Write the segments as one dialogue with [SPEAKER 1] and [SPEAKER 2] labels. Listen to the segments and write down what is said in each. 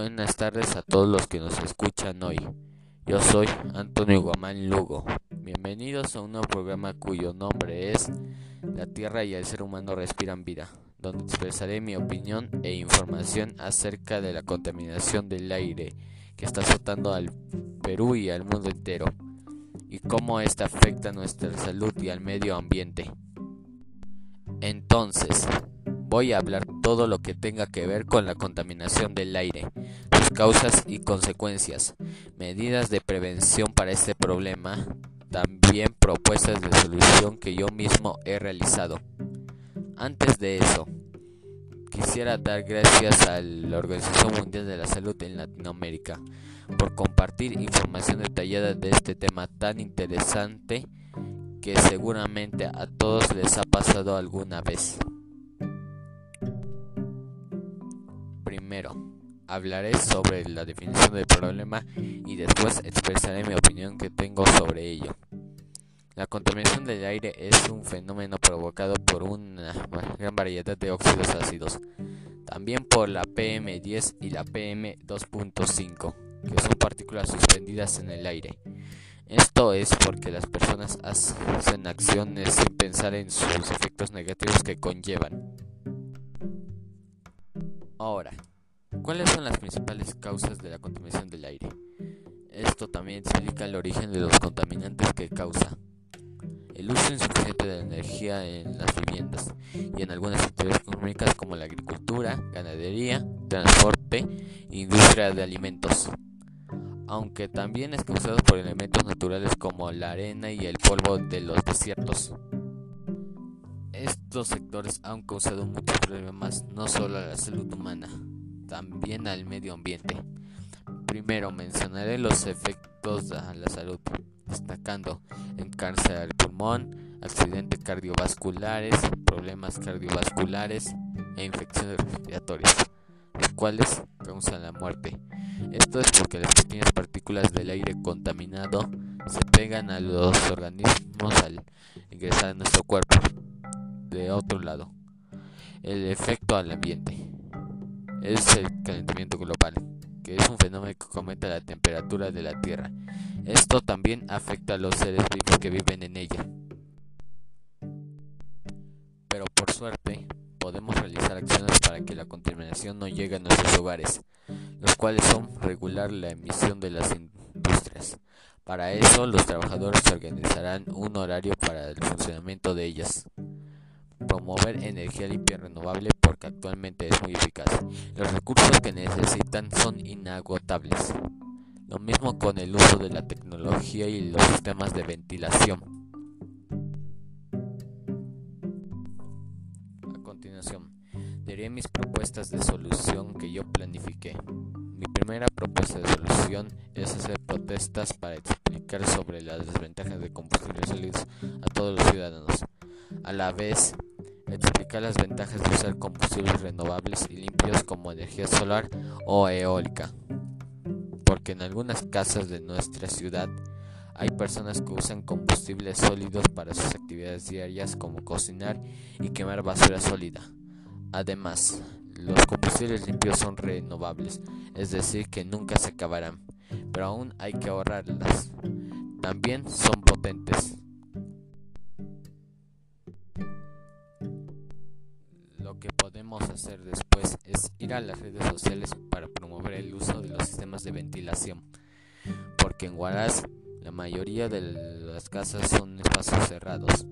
[SPEAKER 1] Buenas tardes a todos los que nos escuchan hoy. Yo soy Antonio Guamán Lugo. Bienvenidos a un nuevo programa cuyo nombre es La Tierra y el ser humano respiran vida, donde expresaré mi opinión e información acerca de la contaminación del aire que está azotando al Perú y al mundo entero, y cómo esta afecta a nuestra salud y al medio ambiente. Entonces, voy a hablar todo lo que tenga que ver con la contaminación del aire, sus causas y consecuencias, medidas de prevención para este problema, también propuestas de solución que yo mismo he realizado. Antes de eso, quisiera dar gracias a la Organización Mundial de la Salud en Latinoamérica por compartir información detallada de este tema tan interesante que seguramente a todos les ha pasado alguna vez. Primero, hablaré sobre la definición del problema y después expresaré mi opinión que tengo sobre ello. La contaminación del aire es un fenómeno provocado por una gran variedad de óxidos ácidos, también por la PM10 y la PM2.5, que son partículas suspendidas en el aire. Esto es porque las personas hacen acciones sin pensar en sus efectos negativos que conllevan. Ahora, ¿cuáles son las principales causas de la contaminación del aire? Esto también explica el origen de los contaminantes que causa. El uso insuficiente de energía en las viviendas y en algunas actividades económicas como la agricultura, ganadería, transporte e industria de alimentos. Aunque también es causado por elementos naturales como la arena y el polvo de los desiertos. Estos sectores han causado muchos problemas no solo a la salud humana, también al medio ambiente. Primero mencionaré los efectos a la salud, destacando en cáncer al pulmón, accidentes cardiovasculares, problemas cardiovasculares e infecciones respiratorias, los cuales causan la muerte. Esto es porque las pequeñas partículas del aire contaminado se pegan a los organismos al ingresar a nuestro cuerpo. El efecto al ambiente es el calentamiento global, que es un fenómeno que aumenta la temperatura de la Tierra. Esto también afecta a los seres vivos que viven en ella. Pero por suerte, podemos realizar acciones para que la contaminación no llegue a nuestros hogares, los cuales son regular la emisión de las industrias. Para eso, los trabajadores organizarán un horario para el funcionamiento de ellas promover energía limpia y renovable porque actualmente es muy eficaz. Los recursos que necesitan son inagotables. Lo mismo con el uso de la tecnología y los sistemas de ventilación. A continuación, diré mis propuestas de solución que yo planifiqué. Mi primera propuesta de solución es hacer protestas para explicar sobre las desventajas de combustibles sólidos a todos los ciudadanos. A la vez, explicar las ventajas de usar combustibles renovables y limpios como energía solar o eólica. Porque en algunas casas de nuestra ciudad hay personas que usan combustibles sólidos para sus actividades diarias como cocinar y quemar basura sólida. Además, los combustibles limpios son renovables, es decir, que nunca se acabarán, pero aún hay que ahorrarlas. También son potentes, podemos hacer después es ir a las redes sociales para promover el uso de los sistemas de ventilación, porque en Huaraz la mayoría de las casas son espacios cerrados,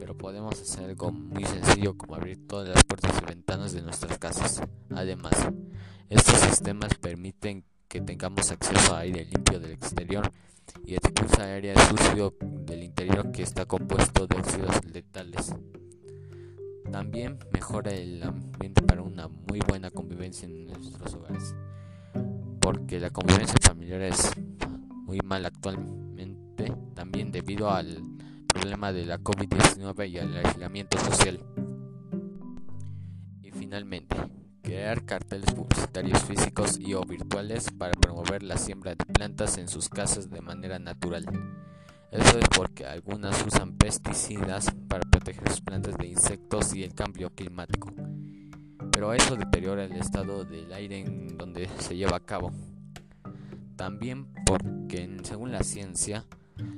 [SPEAKER 1] pero podemos hacer algo muy sencillo como abrir todas las puertas y ventanas de nuestras casas. Además, estos sistemas permiten que tengamos acceso a aire limpio del exterior y expulsa aire sucio del interior que está compuesto de óxidos letales. También mejora el ambiente para una muy buena convivencia en nuestros hogares, porque la convivencia familiar es muy mal actualmente, también debido al problema de la COVID-19 y al aislamiento social. Y finalmente, crear carteles publicitarios físicos y o virtuales para promover la siembra de plantas en sus casas de manera natural. Eso es porque algunas usan pesticidas para sus plantas de insectos y el cambio climático. pero eso deteriora el estado del aire en donde se lleva a cabo. También porque, según la ciencia,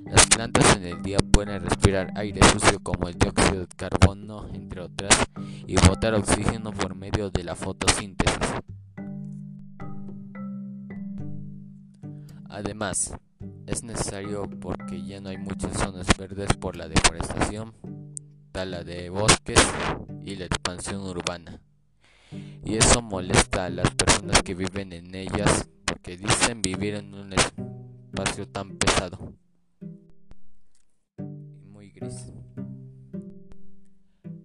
[SPEAKER 1] las plantas en el día pueden respirar aire sucio como el dióxido de carbono, entre otras, y botar oxígeno por medio de la fotosíntesis. Además, es necesario porque ya no hay muchas zonas verdes por la deforestación, tala de bosques y la expansión urbana. Y eso molesta a las personas que viven en ellas porque dicen vivir en un espacio tan pesado y muy gris.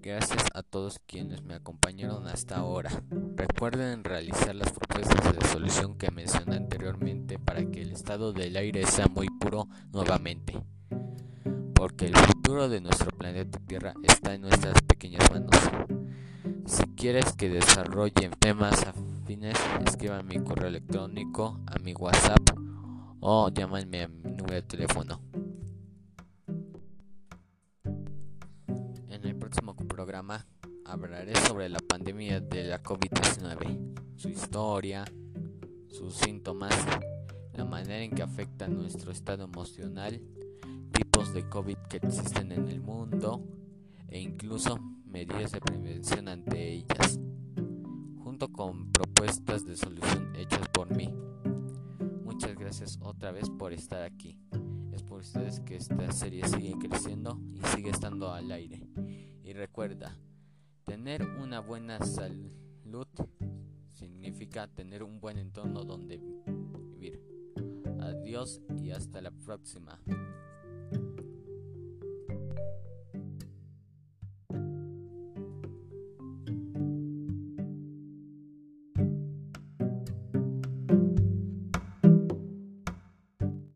[SPEAKER 1] Gracias a todos quienes me acompañaron hasta ahora. Recuerden realizar las propuestas de solución que mencioné anteriormente para que el estado del aire sea muy puro nuevamente. Porque el futuro de nuestro planeta Tierra está en nuestras pequeñas manos. Si quieres que desarrolle temas afines, escriban mi correo electrónico, a mi WhatsApp o llámenme a mi número de teléfono. programa hablaré sobre la pandemia de la COVID-19, su historia, sus síntomas, la manera en que afecta nuestro estado emocional, tipos de COVID que existen en el mundo e incluso medidas de prevención ante ellas, junto con propuestas de solución hechas por mí. Muchas gracias otra vez por estar aquí. Es por ustedes que esta serie sigue creciendo y sigue estando al aire. Y recuerda, tener una buena salud significa tener un buen entorno donde vivir. Adiós y hasta la próxima.